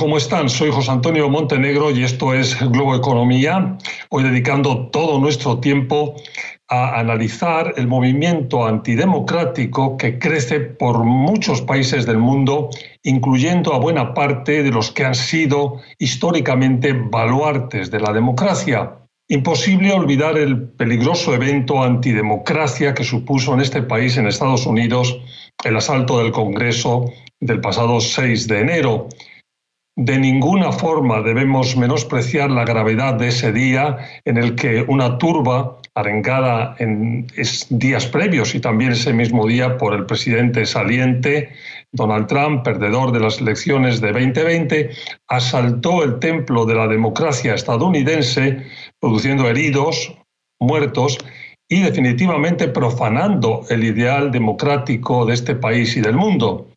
¿Cómo están? Soy José Antonio Montenegro y esto es Globo Economía. Hoy dedicando todo nuestro tiempo a analizar el movimiento antidemocrático que crece por muchos países del mundo, incluyendo a buena parte de los que han sido históricamente baluartes de la democracia. Imposible olvidar el peligroso evento antidemocracia que supuso en este país, en Estados Unidos, el asalto del Congreso del pasado 6 de enero. De ninguna forma debemos menospreciar la gravedad de ese día en el que una turba arengada en días previos y también ese mismo día por el presidente saliente Donald Trump, perdedor de las elecciones de 2020, asaltó el templo de la democracia estadounidense, produciendo heridos, muertos y definitivamente profanando el ideal democrático de este país y del mundo.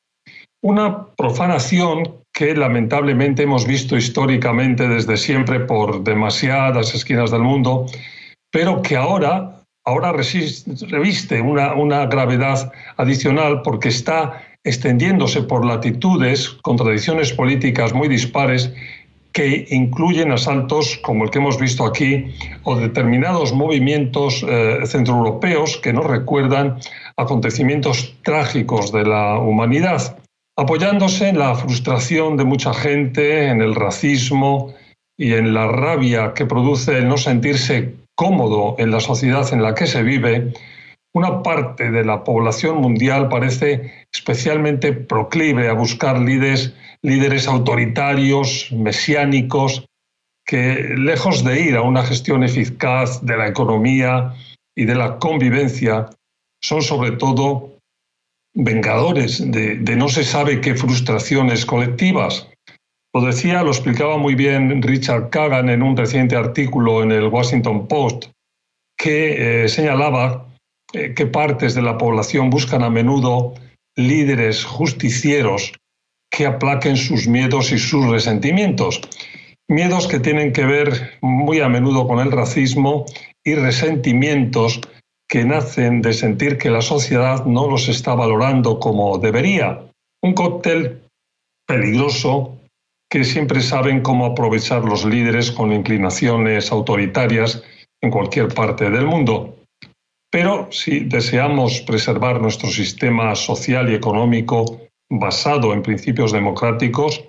Una profanación que lamentablemente hemos visto históricamente desde siempre por demasiadas esquinas del mundo, pero que ahora, ahora reviste una, una gravedad adicional porque está extendiéndose por latitudes, contradicciones políticas muy dispares que incluyen asaltos como el que hemos visto aquí o determinados movimientos eh, centroeuropeos que nos recuerdan acontecimientos trágicos de la humanidad apoyándose en la frustración de mucha gente, en el racismo y en la rabia que produce el no sentirse cómodo en la sociedad en la que se vive, una parte de la población mundial parece especialmente proclive a buscar líderes, líderes autoritarios, mesiánicos, que lejos de ir a una gestión eficaz de la economía y de la convivencia, son sobre todo vengadores de, no se sabe qué frustraciones colectivas. Lo decía, lo explicaba muy bien Richard Kagan en un reciente artículo en el Washington Post, que eh, señalaba eh, que partes de la población buscan a menudo líderes justicieros que aplaquen sus miedos y sus resentimientos. Miedos que tienen que ver muy a menudo con el racismo y resentimientos que nacen de sentir que la sociedad no los está valorando como debería. Un cóctel peligroso que siempre saben cómo aprovechar los líderes con inclinaciones autoritarias en cualquier parte del mundo. Pero si deseamos preservar nuestro sistema social y económico basado en principios democráticos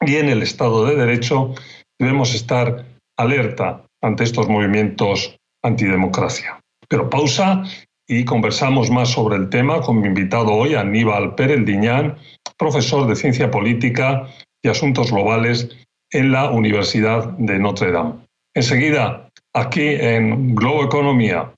y en el Estado de Derecho, debemos estar alerta ante estos movimientos antidemocracia. Pero pausa y conversamos más sobre el tema con mi invitado hoy, Aníbal Pérez Diñán, profesor de Ciencia Política y Asuntos Globales en la Universidad de Notre Dame. Enseguida, aquí en Globo Economía.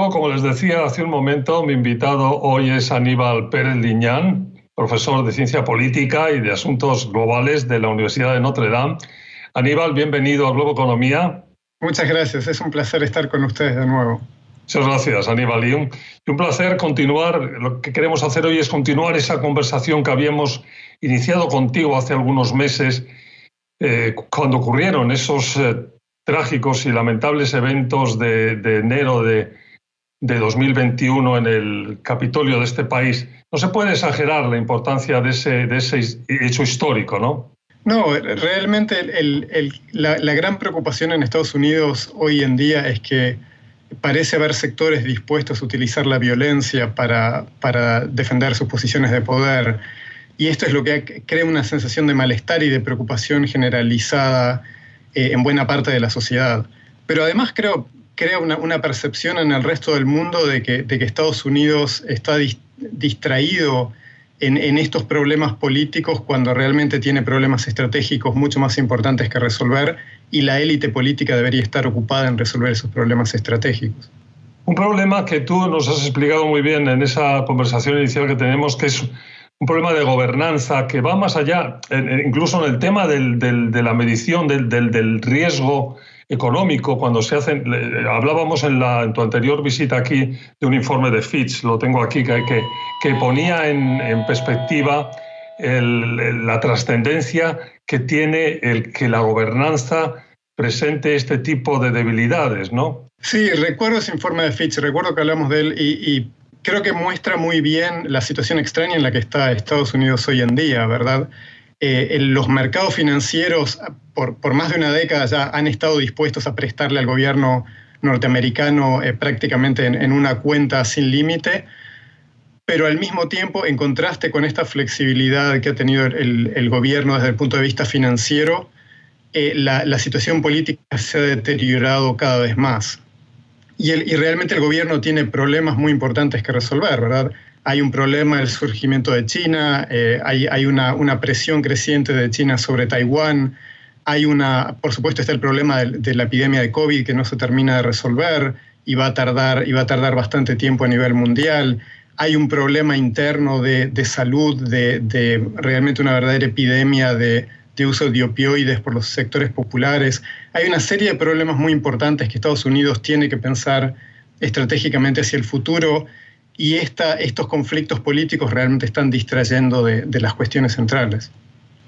Nuevo, como les decía hace un momento, mi invitado hoy es Aníbal Pérez Liñán, profesor de Ciencia Política y de Asuntos Globales de la Universidad de Notre Dame. Aníbal, bienvenido a Globo Economía. Muchas gracias, es un placer estar con ustedes de nuevo. Muchas gracias, Aníbal. Y un, placer continuar. Lo que queremos hacer hoy es continuar esa conversación que habíamos iniciado contigo hace algunos meses, eh, cuando ocurrieron esos eh, trágicos y lamentables eventos de, enero de, 2021 en el Capitolio de este país, no se puede exagerar la importancia de ese, de ese hecho histórico, ¿no? No, realmente la, gran preocupación en Estados Unidos hoy en día es que parece haber sectores dispuestos a utilizar la violencia para, para defender sus posiciones de poder. Y esto es lo que crea una sensación de malestar y de preocupación generalizada eh, en buena parte de la sociedad. Pero además creo, crea una, percepción en el resto del mundo de que, Estados Unidos está distraído en, en, estos problemas políticos cuando realmente tiene problemas estratégicos mucho más importantes que resolver y la élite política debería estar ocupada en resolver esos problemas estratégicos. Un problema que tú nos has explicado muy bien en esa conversación inicial que tenemos, que es un problema de gobernanza que va más allá, incluso en el tema de la medición del, riesgo económico, cuando se hacen, hablábamos en, la, tu anterior visita aquí de un informe de Fitch, lo tengo aquí, que, que, ponía en, perspectiva la trascendencia que tiene el que la gobernanza presente este tipo de debilidades, ¿no? Sí, recuerdo ese informe de Fitch, recuerdo que hablamos de él y, creo que muestra muy bien la situación extraña en la que está Estados Unidos hoy en día, ¿verdad? Eh, los mercados financieros por, más de una década ya han estado dispuestos a prestarle al gobierno norteamericano eh, prácticamente en, una cuenta sin límite, pero al mismo tiempo, en contraste con esta flexibilidad que ha tenido el, gobierno desde el punto de vista financiero, eh, la, situación política se ha deteriorado cada vez más. Y, realmente el gobierno tiene problemas muy importantes que resolver, ¿verdad? Hay un problema del surgimiento de China, eh, hay, una, presión creciente de China sobre Taiwán, hay una, por supuesto está el problema de, la epidemia de COVID que no se termina de resolver y va a tardar, y va a tardar bastante tiempo a nivel mundial hay un problema interno de, salud, de, realmente una verdadera epidemia de, uso de opioides por los sectores populares. Hay una serie de problemas muy importantes que Estados Unidos tiene que pensar estratégicamente hacia el futuro y estos conflictos políticos realmente están distrayendo de, las cuestiones centrales.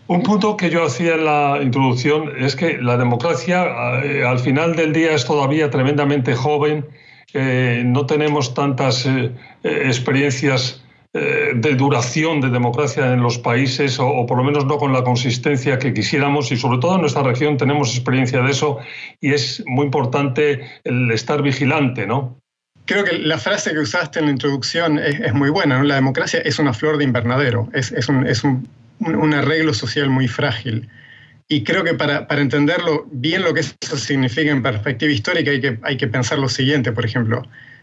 Un punto que yo hacía en la introducción es que la democracia eh, al final del día es todavía tremendamente joven no tenemos tantas eh, eh, experiencias eh, de duración de democracia en los países, o, por lo menos no con la consistencia que quisiéramos, y sobre todo en nuestra región tenemos experiencia de eso, y es muy importante el estar vigilante, ¿no? Creo que la frase que usaste en la introducción es, muy buena, La democracia es una flor de invernadero, es, un arreglo social muy frágil. Y creo que para, para, entenderlo bien lo que eso significa en perspectiva histórica hay que, pensar lo siguiente, por ejemplo.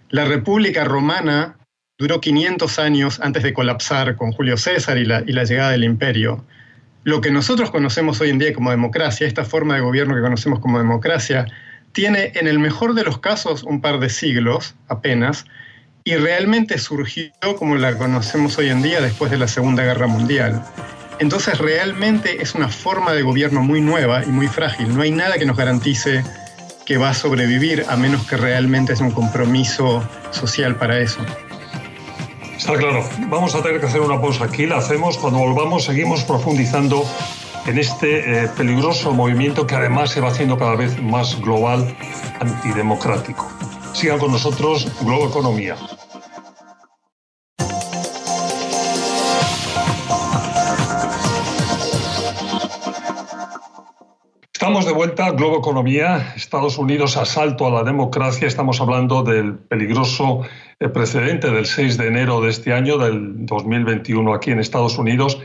La República Romana duró 500 años antes de colapsar con Julio César y la llegada del imperio. Lo que nosotros conocemos hoy en día como democracia, esta forma de gobierno que conocemos como democracia, tiene en el mejor de los casos un par de siglos apenas, y realmente surgió como la conocemos hoy en día después de la Segunda Guerra Mundial. Entonces realmente es una forma de gobierno muy nueva y muy frágil. No hay nada que nos garantice que va a sobrevivir a menos que realmente es un compromiso social para eso. Está claro. Vamos a tener que hacer una pausa aquí. La hacemos. Cuando volvamos seguimos profundizando en este eh, peligroso movimiento que además se va haciendo cada vez más global, antidemocrático. Sigan con nosotros, Globo Economía. Estamos de vuelta, Globo Economía, Estados Unidos, asalto a la democracia. Estamos hablando del peligroso eh, precedente del 6 de enero de este año, del 2021, aquí en Estados Unidos.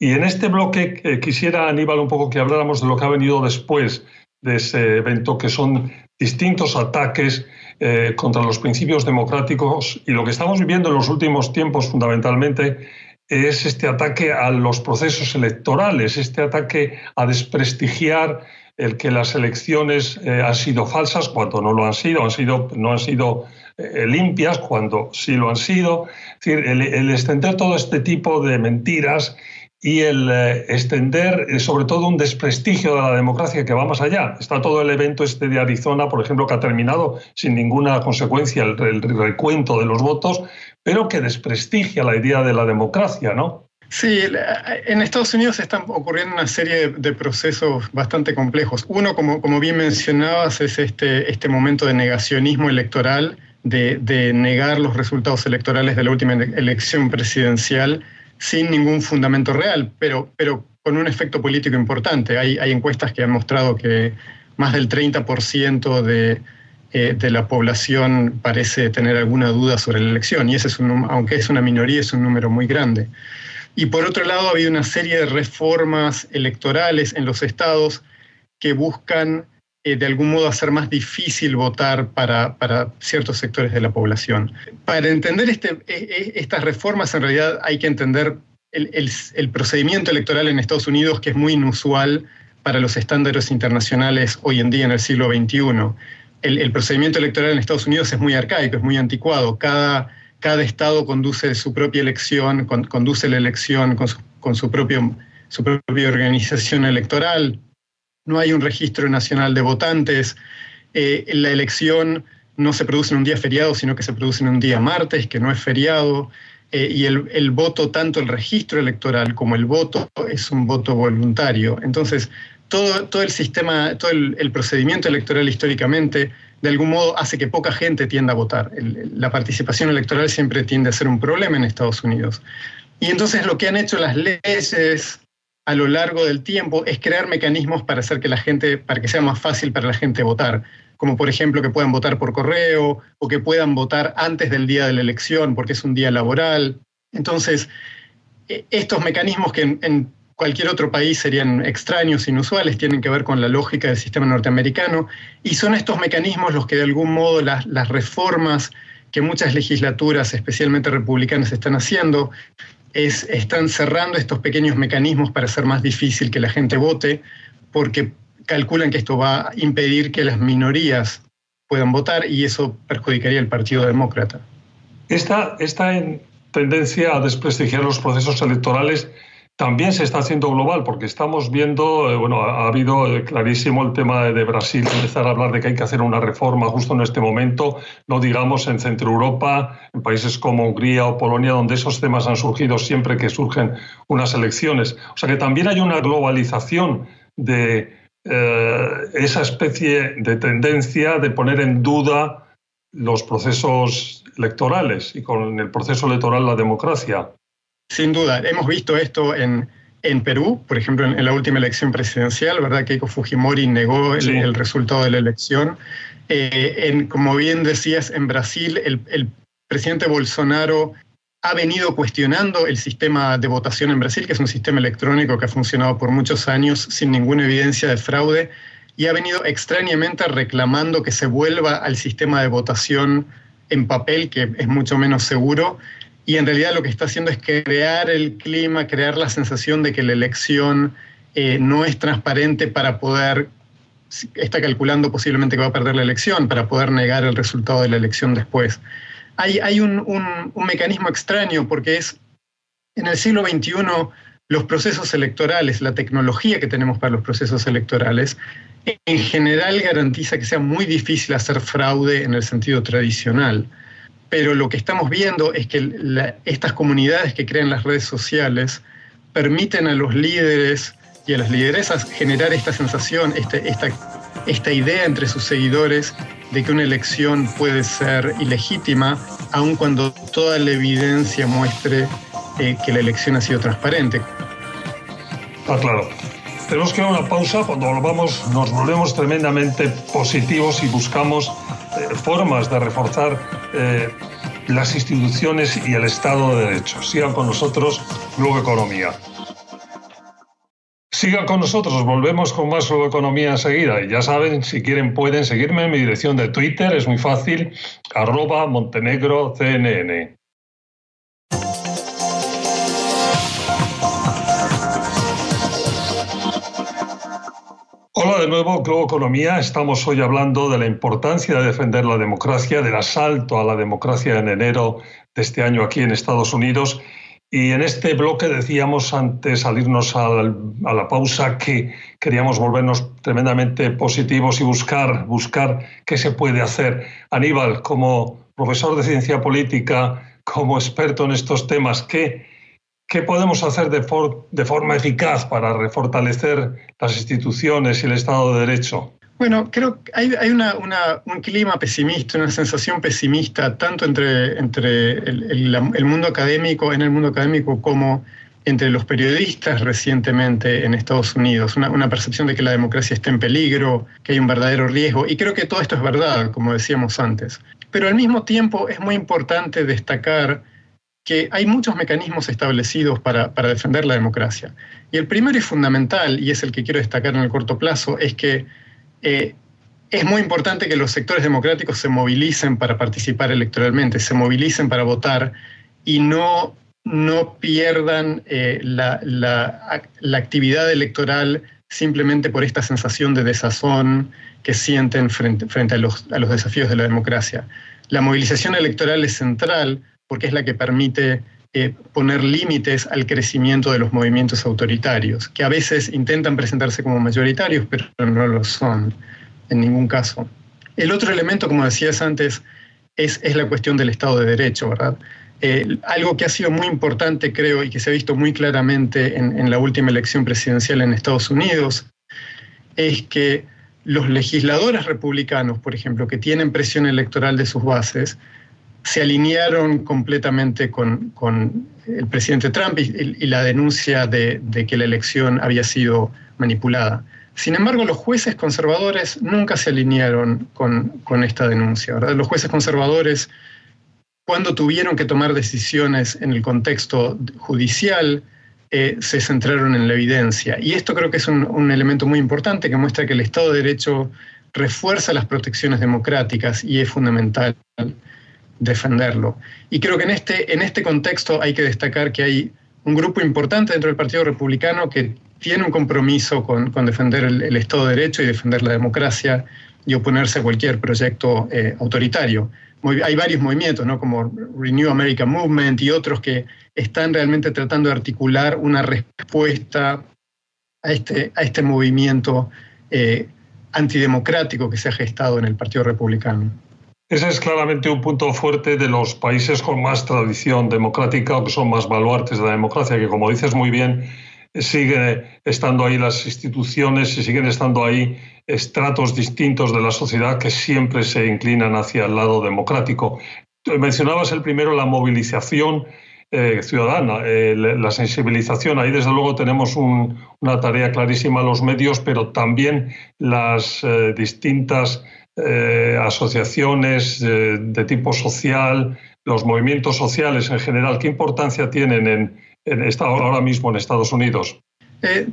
Y en este bloque eh, quisiera, Aníbal, un poco que habláramos de lo que ha venido después de ese evento, que son distintos ataques eh, contra los principios democráticos y lo que estamos viviendo en los últimos tiempos fundamentalmente es este ataque a los procesos electorales, este ataque a desprestigiar el que las elecciones eh, han sido falsas cuando no lo han sido, han sido no han sido limpias cuando sí lo han sido. Es decir, el, extender todo este tipo de mentiras y el eh, extender sobre todo un desprestigio de la democracia que va más allá. Está todo el evento este de Arizona, por ejemplo, que ha terminado sin ninguna consecuencia el, el recuento de los votos, pero que desprestigia la idea de la democracia, ¿no? Sí, en Estados Unidos están ocurriendo una serie de procesos bastante complejos. Uno, como, como bien mencionabas, es este, este momento de negacionismo electoral, de, de, negar los resultados electorales de la última elección presidencial sin ningún fundamento real, pero, pero con un efecto político importante. Hay, encuestas que han mostrado que más del 30% de, eh, de la población parece tener alguna duda sobre la elección, y ese es un, aunque es una minoría, es un número muy grande. Y por otro lado, ha habido una serie de reformas electorales en los estados que buscan eh, de algún modo hacer más difícil votar para, ciertos sectores de la población. Para entender este, e, e, estas reformas, en realidad hay que entender el, procedimiento electoral en Estados Unidos, que es muy inusual para los estándares internacionales hoy en día en el siglo XXI. El, procedimiento electoral en Estados Unidos es muy arcaico, es muy anticuado. Cada cada estado conduce su propia elección, conduce la elección con, su, propio, su propia organización electoral, no hay un registro nacional de votantes, eh, la elección no se produce en un día feriado, sino que se produce en un día martes, que no es feriado. eh, y el, voto, tanto el registro electoral como el voto, es un voto voluntario. Entonces, todo, todo el sistema, todo el, procedimiento electoral históricamente, de algún modo hace que poca gente tienda a votar. la participación electoral siempre tiende a ser un problema en Estados Unidos. Y entonces lo que han hecho las leyes a lo largo del tiempo es crear mecanismos para hacer que la gente, para que sea más fácil para la gente votar como por ejemplo que puedan votar por correo o que puedan votar antes del día de la elección porque es un día laboral. Entonces, e, estos mecanismos que en, cualquier otro país serían extraños, inusuales, tienen que ver con la lógica del sistema norteamericano y son estos mecanismos los que de algún modo las, las reformas que muchas legislaturas, especialmente republicanas, están haciendo, es, están cerrando estos pequeños mecanismos para hacer más difícil que la gente vote, porque calculan que esto va a impedir que las minorías puedan votar y eso perjudicaría al Partido Demócrata. Esta, esta tendencia a desprestigiar los procesos electorales también se está haciendo global, porque estamos viendo, eh, bueno, ha habido clarísimo el tema de Brasil, empezar a hablar de que hay que hacer una reforma justo en este momento, no digamos en Centro Europa, en países como Hungría o Polonia, donde esos temas han surgido siempre que surgen unas elecciones. O sea que también hay una globalización de, eh, esa especie de tendencia de poner en duda los procesos electorales y con el proceso electoral la democracia. Sin duda, hemos visto esto en, en Perú, por ejemplo, en, la última elección presidencial, ¿verdad? Keiko Fujimori negó el, resultado de la elección. Eh, en, como bien decías, en Brasil, el, el presidente Bolsonaro ha venido cuestionando el sistema de votación en Brasil, que es un sistema electrónico que ha funcionado por muchos años sin ninguna evidencia de fraude, y ha venido extrañamente reclamando que se vuelva al sistema de votación en papel, que es mucho menos seguro, y en realidad lo que está haciendo es crear el clima, crear la sensación de que la elección eh, no es transparente para poder, está calculando posiblemente que va a perder la elección, para poder negar el resultado de la elección después hay, un, mecanismo extraño porque es en el siglo XXI los procesos electorales, la tecnología que tenemos para los procesos electorales, en general garantiza que sea muy difícil hacer fraude en el sentido tradicional. Pero lo que estamos viendo es que estas comunidades que crean las redes sociales permiten a los líderes y a las lideresas generar esta sensación, este, esta, idea entre sus seguidores de que una elección puede ser ilegítima, aun cuando toda la evidencia muestre eh, que la elección ha sido transparente. Está claro. Tenemos que dar una pausa. Cuando volvamos, nos volvemos tremendamente positivos y buscamos eh, formas de reforzar eh, las instituciones y el Estado de Derecho. Sigan con nosotros, Luego Economía. Sigan con nosotros, volvemos con más sobre economía enseguida. Y ya saben, si quieren pueden seguirme en mi dirección de Twitter, es muy fácil, arroba Montenegro CNN. De nuevo, Globo Economía. Estamos hoy hablando de la importancia de defender la democracia, del asalto a la democracia en enero de este año aquí en Estados Unidos y en este bloque decíamos antes salirnos a la pausa que queríamos volvernos tremendamente positivos y buscar, buscar qué se puede hacer. Aníbal, como profesor de ciencia política, como experto en estos temas, ¿qué, qué podemos hacer de, de forma eficaz para refortalecer las instituciones y el Estado de Derecho? Bueno, creo que hay, un clima pesimista, una sensación pesimista, tanto entre, entre el, mundo académico, en el mundo académico, como entre los periodistas recientemente en Estados Unidos. Una, una, percepción de que la democracia está en peligro, que hay un verdadero riesgo. Y creo que todo esto es verdad, como decíamos antes. Pero al mismo tiempo es muy importante destacar que hay muchos mecanismos establecidos para, para defender la democracia. Y el primero y fundamental, y es el que quiero destacar en el corto plazo, es que eh, es muy importante que los sectores democráticos se movilicen para participar electoralmente, se movilicen para votar y no, no pierdan eh, la, actividad electoral simplemente por esta sensación de desazón que sienten frente, frente a, los, desafíos de la democracia. La movilización electoral es central porque es la que permite eh, poner límites al crecimiento de los movimientos autoritarios, que a veces intentan presentarse como mayoritarios, pero no lo son en ningún caso. El otro elemento, como decías antes, es, la cuestión del Estado de Derecho, ¿verdad? Eh, algo que ha sido muy importante, creo, y que se ha visto muy claramente en, la última elección presidencial en Estados Unidos, es que los legisladores republicanos, por ejemplo, que tienen presión electoral de sus bases, se alinearon completamente con, el presidente Trump y, la denuncia de, que la elección había sido manipulada. Sin embargo, los jueces conservadores nunca se alinearon con, esta denuncia. Los jueces conservadores cuando tuvieron que tomar decisiones en el contexto judicial, eh, se centraron en la evidencia. Y esto creo que es un, elemento muy importante que muestra que el Estado de Derecho refuerza las protecciones democráticas y es fundamental defenderlo. Y creo que en este, en este contexto hay que destacar que hay un grupo importante dentro del Partido Republicano que tiene un compromiso con, defender el, Estado de Derecho y defender la democracia y oponerse a cualquier proyecto eh, autoritario hay varios movimientos, ¿no? como Renew America Movement y otros que están realmente tratando de articular una respuesta a este, a este movimiento eh, antidemocrático que se ha gestado en el Partido Republicano. Ese es claramente un punto fuerte de los países con más tradición democrática o que son más baluartes de la democracia, que como dices muy bien, sigue estando ahí las instituciones y siguen estando ahí estratos distintos de la sociedad que siempre se inclinan hacia el lado democrático. Mencionabas el primero la movilización eh, ciudadana, eh, la sensibilización. Ahí desde luego tenemos una tarea clarísima los medios, pero también las eh, distintas asociaciones de tipo social, los movimientos sociales en general. ¿Qué importancia tienen en, ahora mismo en Estados Unidos? Eh,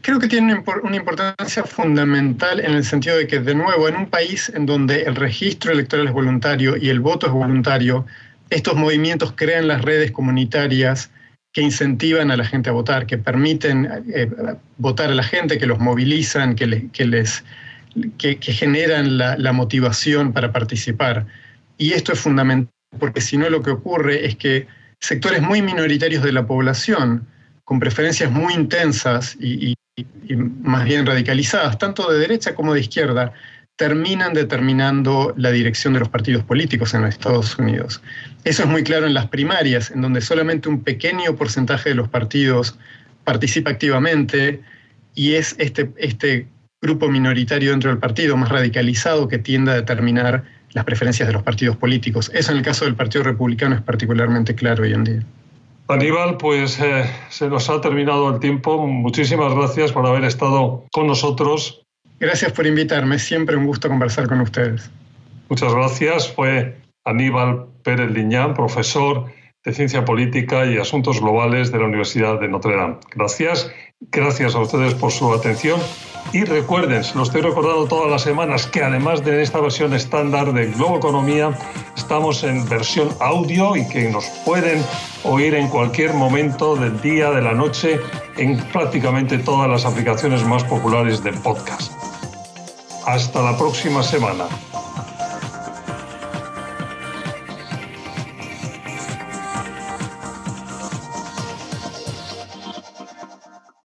creo que tiene una importancia fundamental en el sentido de que, de nuevo, en un país en donde el registro electoral es voluntario y el voto es voluntario, estos movimientos crean las redes comunitarias que incentivan a la gente a votar, que permiten eh, votar a la gente, que los movilizan, que, les, que, generan la, motivación para participar. Y esto es fundamental, porque si no lo que ocurre es que sectores muy minoritarios de la población, con preferencias muy intensas y, más bien radicalizadas, tanto de derecha como de izquierda, terminan determinando la dirección de los partidos políticos en los Estados Unidos. Eso es muy claro en las primarias, en donde solamente un pequeño porcentaje de los partidos participa activamente y es este, este grupo minoritario dentro del partido más radicalizado que tiende a determinar las preferencias de los partidos políticos. Eso en el caso del Partido Republicano es particularmente claro hoy en día. Aníbal, pues eh, se nos ha terminado el tiempo. Muchísimas gracias por haber estado con nosotros. Gracias por invitarme. Siempre un gusto conversar con ustedes. Muchas gracias. Fue Aníbal Pérez Liñán, profesor de Ciencia Política y Asuntos Globales de la Universidad de Notre Dame. Gracias. Gracias a ustedes por su atención y recuerden, se lo estoy recordando todas las semanas, que además de esta versión estándar de Globo Economía, estamos en versión audio y que nos pueden oír en cualquier momento del día, de la noche, en prácticamente todas las aplicaciones más populares de podcast. Hasta la próxima semana.